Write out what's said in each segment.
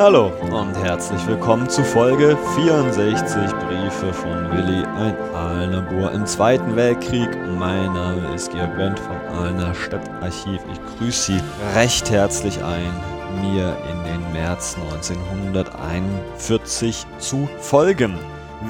Hallo und herzlich willkommen zu Folge 64 Briefe von Willi, ein Aalner im Zweiten Weltkrieg. Mein Name ist Georg Wendt vom Aalner Stadtarchiv. Ich grüße Sie recht herzlich ein, mir in den März 1941 zu folgen.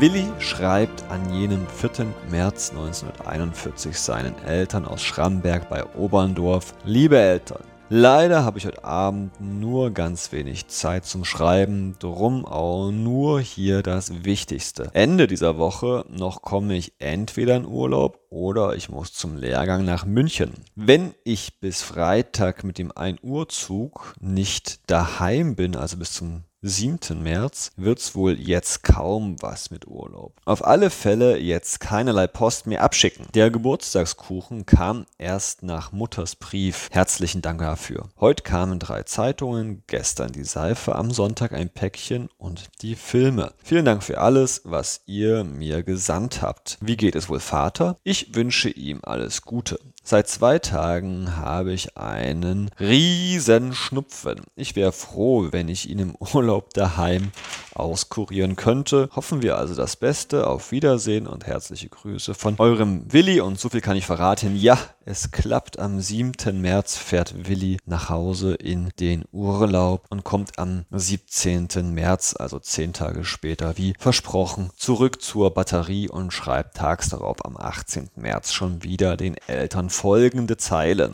Willi schreibt an jenem 4. März 1941 seinen Eltern aus Schramberg bei Oberndorf, liebe Eltern, Leider habe ich heute Abend nur ganz wenig Zeit zum Schreiben, drum auch nur hier das Wichtigste. Ende dieser Woche noch komme ich entweder in Urlaub oder ich muss zum Lehrgang nach München. Wenn ich bis Freitag mit dem 1 Uhr Zug nicht daheim bin, also bis zum 7. März wird's wohl jetzt kaum was mit Urlaub. Auf alle Fälle jetzt keinerlei Post mehr abschicken. Der Geburtstagskuchen kam erst nach Mutters Brief. Herzlichen Dank dafür. Heute kamen drei Zeitungen, gestern die Seife, am Sonntag ein Päckchen und die Filme. Vielen Dank für alles, was ihr mir gesandt habt. Wie geht es wohl Vater? Ich wünsche ihm alles Gute. Seit zwei Tagen habe ich einen riesen Schnupfen. Ich wäre froh, wenn ich ihn im Urlaub daheim auskurieren könnte. Hoffen wir also das Beste. Auf Wiedersehen und herzliche Grüße von eurem Willi. Und so viel kann ich verraten. Ja, es klappt. Am 7. März fährt Willi nach Hause in den Urlaub und kommt am 17. März, also zehn Tage später, wie versprochen, zurück zur Batterie und schreibt tags darauf am 18. März schon wieder den Eltern folgende Zeilen.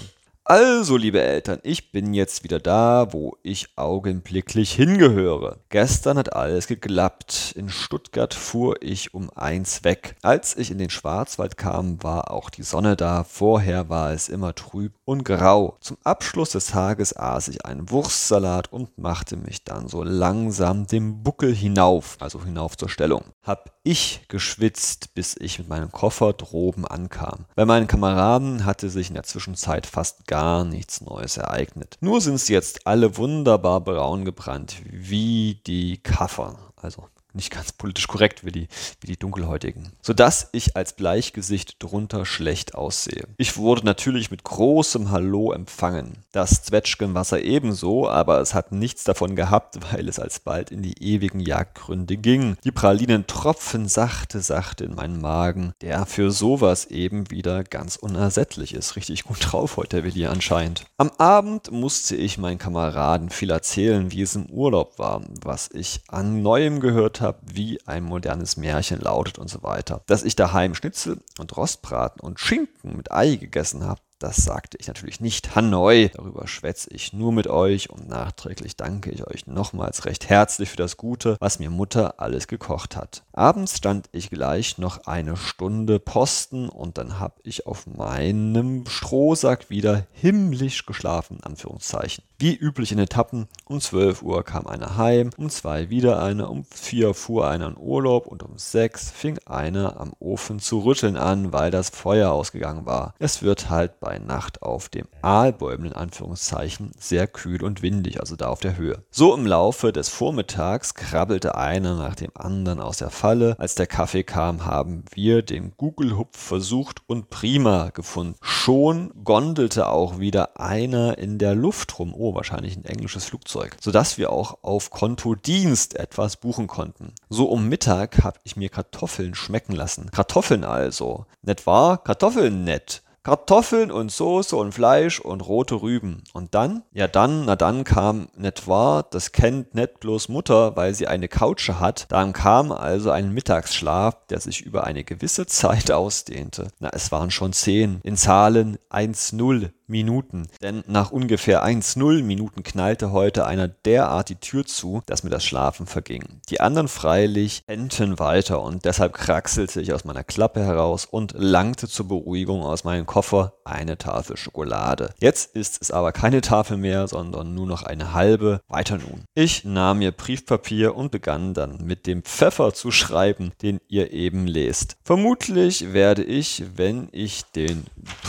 Also, liebe Eltern, ich bin jetzt wieder da, wo ich augenblicklich hingehöre. Gestern hat alles geklappt. In Stuttgart fuhr ich um eins weg. Als ich in den Schwarzwald kam, war auch die Sonne da. Vorher war es immer trüb und grau. Zum Abschluss des Tages aß ich einen Wurstsalat und machte mich dann so langsam dem Buckel hinauf, also hinauf zur Stellung. Hab ich geschwitzt, bis ich mit meinem Koffer droben ankam. Bei meinen Kameraden hatte sich in der Zwischenzeit fast gar nichts Neues ereignet. Nur sind sie jetzt alle wunderbar braun gebrannt, wie die Kaffer. Also nicht ganz politisch korrekt wie die, wie die dunkelhäutigen, sodass ich als Bleichgesicht drunter schlecht aussehe. Ich wurde natürlich mit großem Hallo empfangen. Das Zwetschgenwasser ebenso, aber es hat nichts davon gehabt, weil es alsbald in die ewigen Jagdgründe ging. Die Pralinen tropfen sachte, sachte in meinen Magen, der für sowas eben wieder ganz unersättlich ist. Richtig gut drauf heute, der Willi anscheinend. Am Abend musste ich meinen Kameraden viel erzählen, wie es im Urlaub war, was ich an Neuem gehört habe, habe, wie ein modernes Märchen lautet und so weiter. Dass ich daheim Schnitzel und Rostbraten und Schinken mit Ei gegessen habe, das sagte ich natürlich nicht. Hanoi, darüber schwätze ich nur mit euch und nachträglich danke ich euch nochmals recht herzlich für das Gute, was mir Mutter alles gekocht hat. Abends stand ich gleich noch eine Stunde posten und dann hab ich auf meinem Strohsack wieder himmlisch geschlafen, Anführungszeichen. Wie üblich in Etappen, um 12 Uhr kam einer heim, um 2 wieder einer, um 4 fuhr einer in Urlaub und um 6 fing einer am Ofen zu rütteln an, weil das Feuer ausgegangen war. Es wird halt bei Nacht auf dem Aalbäumen in Anführungszeichen sehr kühl und windig, also da auf der Höhe. So im Laufe des Vormittags krabbelte einer nach dem anderen aus der Falle. Als der Kaffee kam, haben wir den Gugelhupf versucht und prima gefunden. Schon gondelte auch wieder einer in der Luft rum Oh, wahrscheinlich ein englisches Flugzeug, sodass wir auch auf Kontodienst etwas buchen konnten. So um Mittag habe ich mir Kartoffeln schmecken lassen. Kartoffeln also. Nett wahr? Kartoffeln nett. Kartoffeln und Soße und Fleisch und rote Rüben. Und dann? Ja dann, na dann kam nicht wahr, das kennt nicht bloß Mutter, weil sie eine Couche hat. Dann kam also ein Mittagsschlaf, der sich über eine gewisse Zeit ausdehnte. Na, es waren schon zehn. In Zahlen 1-0 Minuten. Denn nach ungefähr 1-0 Minuten knallte heute einer derart die Tür zu, dass mir das Schlafen verging. Die anderen freilich enten weiter und deshalb kraxelte ich aus meiner Klappe heraus und langte zur Beruhigung aus meinem Koffer eine Tafel Schokolade. Jetzt ist es aber keine Tafel mehr, sondern nur noch eine halbe. Weiter nun. Ich nahm mir Briefpapier und begann dann mit dem Pfeffer zu schreiben, den ihr eben lest. Vermutlich werde ich, wenn ich den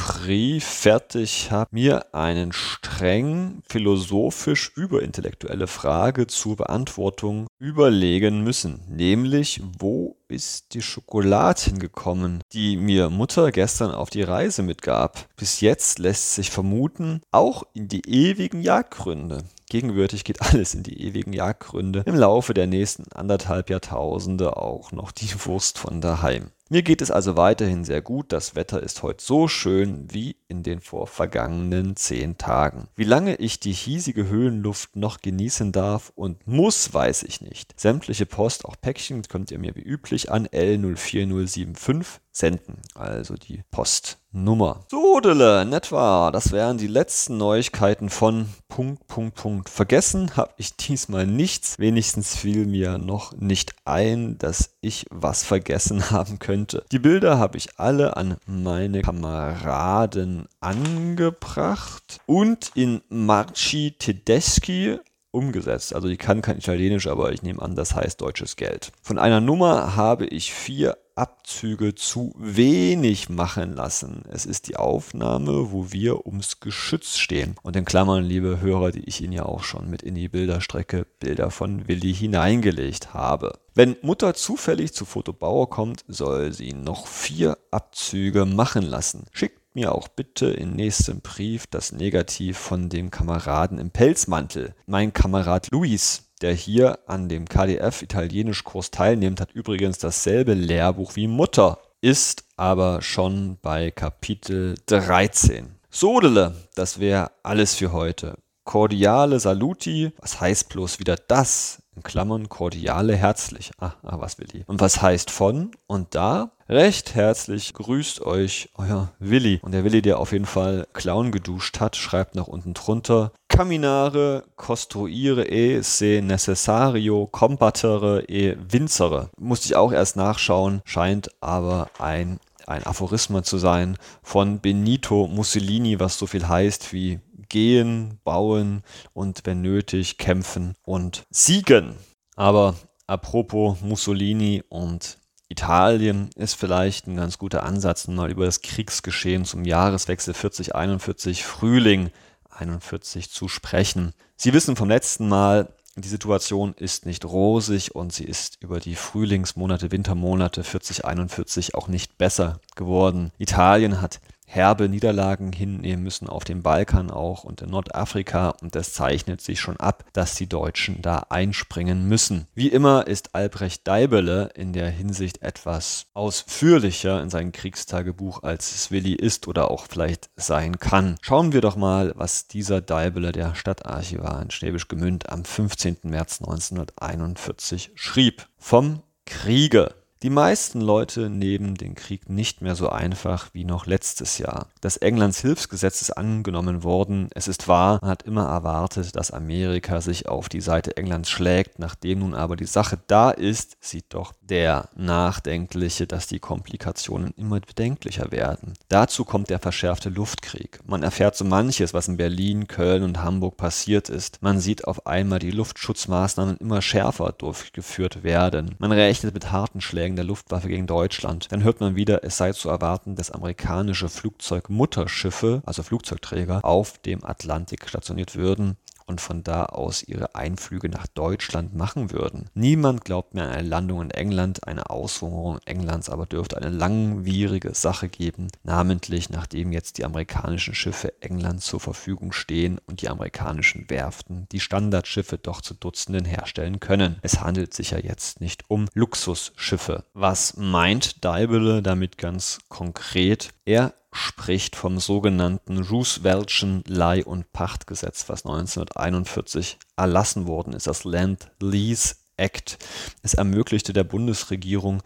Brief fertig habe mir einen streng philosophisch überintellektuelle Frage zur Beantwortung überlegen müssen, nämlich wo ist die Schokolade hingekommen, die mir Mutter gestern auf die Reise mitgab? Bis jetzt lässt sich vermuten, auch in die ewigen Jagdgründe. Gegenwärtig geht alles in die ewigen Jagdgründe. Im Laufe der nächsten anderthalb Jahrtausende auch noch die Wurst von daheim. Mir geht es also weiterhin sehr gut. Das Wetter ist heute so schön wie in den vorvergangenen zehn Tagen. Wie lange ich die hiesige Höhenluft noch genießen darf und muss, weiß ich nicht. Sämtliche Post, auch Päckchen, könnt ihr mir wie üblich an L04075 senden. Also die Postnummer. Sodele, nett war. Das wären die letzten Neuigkeiten von Punkt, Punkt, Punkt. Vergessen habe ich diesmal nichts. Wenigstens fiel mir noch nicht ein, dass ich was vergessen haben könnte. Die Bilder habe ich alle an meine Kameraden angebracht und in Marci Tedeschi umgesetzt. Also die kann kein Italienisch, aber ich nehme an, das heißt deutsches Geld. Von einer Nummer habe ich vier Abzüge zu wenig machen lassen. Es ist die Aufnahme, wo wir ums Geschütz stehen. Und in Klammern, liebe Hörer, die ich Ihnen ja auch schon mit in die Bilderstrecke Bilder von Willi hineingelegt habe. Wenn Mutter zufällig zu Fotobauer kommt, soll sie noch vier Abzüge machen lassen. Schickt mir auch bitte in nächstem Brief das Negativ von dem Kameraden im Pelzmantel. Mein Kamerad Luis, der hier an dem KDF Italienisch-Kurs teilnimmt, hat übrigens dasselbe Lehrbuch wie Mutter, ist aber schon bei Kapitel 13. Sodele, das wäre alles für heute. Cordiale Saluti, was heißt bloß wieder das? In Klammern kordiale herzlich. Ah, ah, was will die? Und was heißt von und da? Recht herzlich grüßt euch euer Willi. Und der Willi, der auf jeden Fall Clown geduscht hat, schreibt nach unten drunter. Caminare, costruire e se necessario combattere e vincere. Musste ich auch erst nachschauen, scheint aber ein ein Aphorisma zu sein von Benito Mussolini, was so viel heißt wie gehen, bauen und wenn nötig kämpfen und siegen. Aber apropos Mussolini und Italien ist vielleicht ein ganz guter Ansatz, mal über das Kriegsgeschehen zum Jahreswechsel 4041 Frühling 41 zu sprechen. Sie wissen vom letzten Mal, die Situation ist nicht rosig und sie ist über die Frühlingsmonate, Wintermonate 4041 auch nicht besser geworden. Italien hat herbe Niederlagen hinnehmen müssen auf dem Balkan auch und in Nordafrika und es zeichnet sich schon ab, dass die Deutschen da einspringen müssen. Wie immer ist Albrecht Deibele in der Hinsicht etwas ausführlicher in seinem Kriegstagebuch, als es Willi ist oder auch vielleicht sein kann. Schauen wir doch mal, was dieser Deibele, der Stadtarchivar in Schwäbisch Gemünd, am 15. März 1941 schrieb. Vom Kriege. Die meisten Leute nehmen den Krieg nicht mehr so einfach wie noch letztes Jahr. Das Englands Hilfsgesetz ist angenommen worden. Es ist wahr, man hat immer erwartet, dass Amerika sich auf die Seite Englands schlägt. Nachdem nun aber die Sache da ist, sieht doch der Nachdenkliche, dass die Komplikationen immer bedenklicher werden. Dazu kommt der verschärfte Luftkrieg. Man erfährt so manches, was in Berlin, Köln und Hamburg passiert ist. Man sieht auf einmal die Luftschutzmaßnahmen immer schärfer durchgeführt werden. Man rechnet mit harten Schlägen Der Luftwaffe gegen Deutschland. Dann hört man wieder, es sei zu erwarten, dass amerikanische Flugzeugmutterschiffe, also Flugzeugträger, auf dem Atlantik stationiert würden und von da aus ihre Einflüge nach Deutschland machen würden. Niemand glaubt mehr an eine Landung in England, eine Auswungerung Englands aber dürfte eine langwierige Sache geben, namentlich nachdem jetzt die amerikanischen Schiffe England zur Verfügung stehen und die amerikanischen Werften die Standardschiffe doch zu Dutzenden herstellen können. Es handelt sich ja jetzt nicht um Luxusschiffe. Was meint Deibele damit ganz konkret? Er spricht vom sogenannten Rooseveltschen Leih- und Pachtgesetz, was 1941 erlassen worden ist, das Land Lease Act. Es ermöglichte der Bundesregierung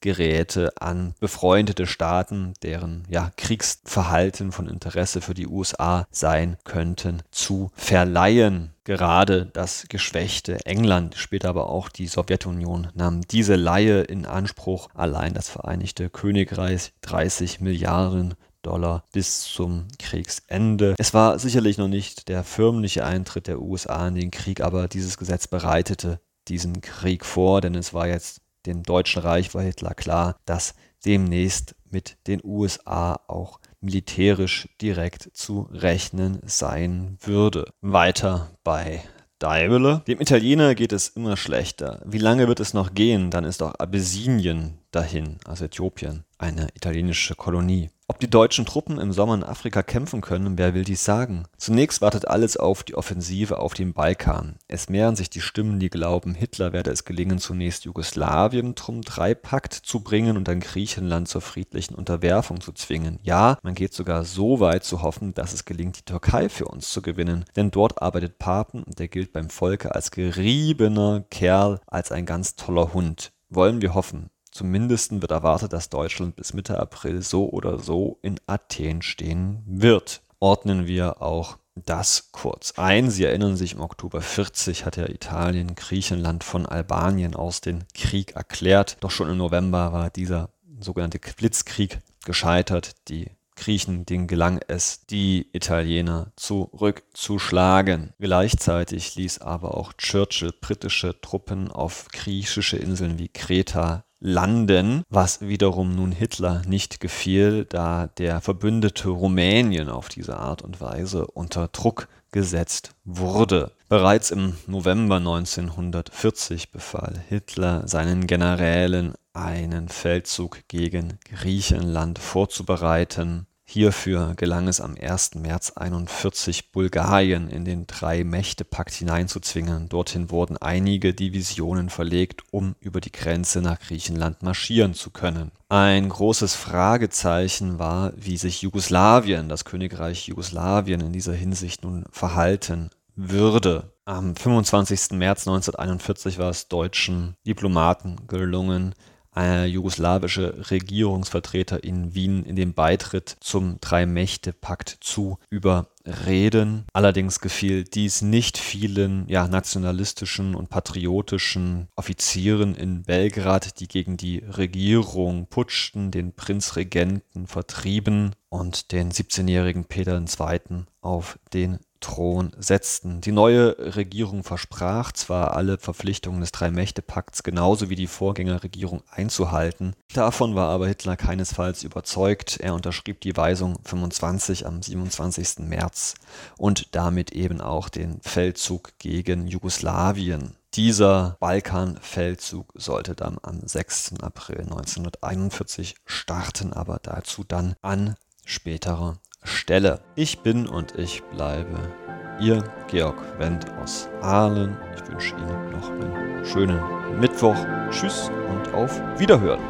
Kriegsgeräte an befreundete Staaten, deren ja, Kriegsverhalten von Interesse für die USA sein könnten, zu verleihen. Gerade das geschwächte England, später aber auch die Sowjetunion, nahmen diese Leihe in Anspruch. Allein das Vereinigte Königreich 30 Milliarden Dollar bis zum Kriegsende. Es war sicherlich noch nicht der förmliche Eintritt der USA in den Krieg, aber dieses Gesetz bereitete diesen Krieg vor, denn es war jetzt dem Deutschen Reich war Hitler klar, dass demnächst mit den USA auch militärisch direkt zu rechnen sein würde. Weiter bei Deibele. Dem Italiener geht es immer schlechter. Wie lange wird es noch gehen? Dann ist auch Abyssinien dahin, also Äthiopien, eine italienische Kolonie. Ob die deutschen Truppen im Sommer in Afrika kämpfen können, wer will dies sagen? Zunächst wartet alles auf die Offensive auf dem Balkan. Es mehren sich die Stimmen, die glauben, Hitler werde es gelingen, zunächst Jugoslawien zum Dreipakt zu bringen und dann Griechenland zur friedlichen Unterwerfung zu zwingen. Ja, man geht sogar so weit zu hoffen, dass es gelingt, die Türkei für uns zu gewinnen. Denn dort arbeitet Papen und der gilt beim Volke als geriebener Kerl, als ein ganz toller Hund. Wollen wir hoffen. Zumindest wird erwartet, dass Deutschland bis Mitte April so oder so in Athen stehen wird. Ordnen wir auch das kurz ein. Sie erinnern sich, im Oktober 40 hat ja Italien Griechenland von Albanien aus den Krieg erklärt. Doch schon im November war dieser sogenannte Blitzkrieg gescheitert. Die Griechen, denen gelang es, die Italiener zurückzuschlagen. Gleichzeitig ließ aber auch Churchill britische Truppen auf griechische Inseln wie Kreta landen, was wiederum nun Hitler nicht gefiel, da der verbündete Rumänien auf diese Art und Weise unter Druck gesetzt wurde. Bereits im November 1940 befahl Hitler seinen Generälen, einen Feldzug gegen Griechenland vorzubereiten Hierfür gelang es am 1. März 41 Bulgarien in den Drei-Mächte-Pakt hineinzuzwingen. Dorthin wurden einige Divisionen verlegt, um über die Grenze nach Griechenland marschieren zu können. Ein großes Fragezeichen war, wie sich Jugoslawien, das Königreich Jugoslawien in dieser Hinsicht nun verhalten würde. Am 25. März 1941 war es deutschen Diplomaten gelungen, äh, jugoslawische Regierungsvertreter in Wien in den Beitritt zum Drei-Mächte-Pakt zu überreden. Allerdings gefiel dies nicht vielen ja, nationalistischen und patriotischen Offizieren in Belgrad, die gegen die Regierung putschten, den Prinzregenten vertrieben und den 17-jährigen Peter II. auf den Thron setzten. Die neue Regierung versprach zwar, alle Verpflichtungen des Drei-Mächte-Pakts genauso wie die Vorgängerregierung einzuhalten. Davon war aber Hitler keinesfalls überzeugt. Er unterschrieb die Weisung 25 am 27. März und damit eben auch den Feldzug gegen Jugoslawien. Dieser Balkanfeldzug sollte dann am 6. April 1941 starten, aber dazu dann an späterer Stelle. Ich bin und ich bleibe Ihr Georg Wendt aus Aalen. Ich wünsche Ihnen noch einen schönen Mittwoch. Tschüss und auf Wiederhören.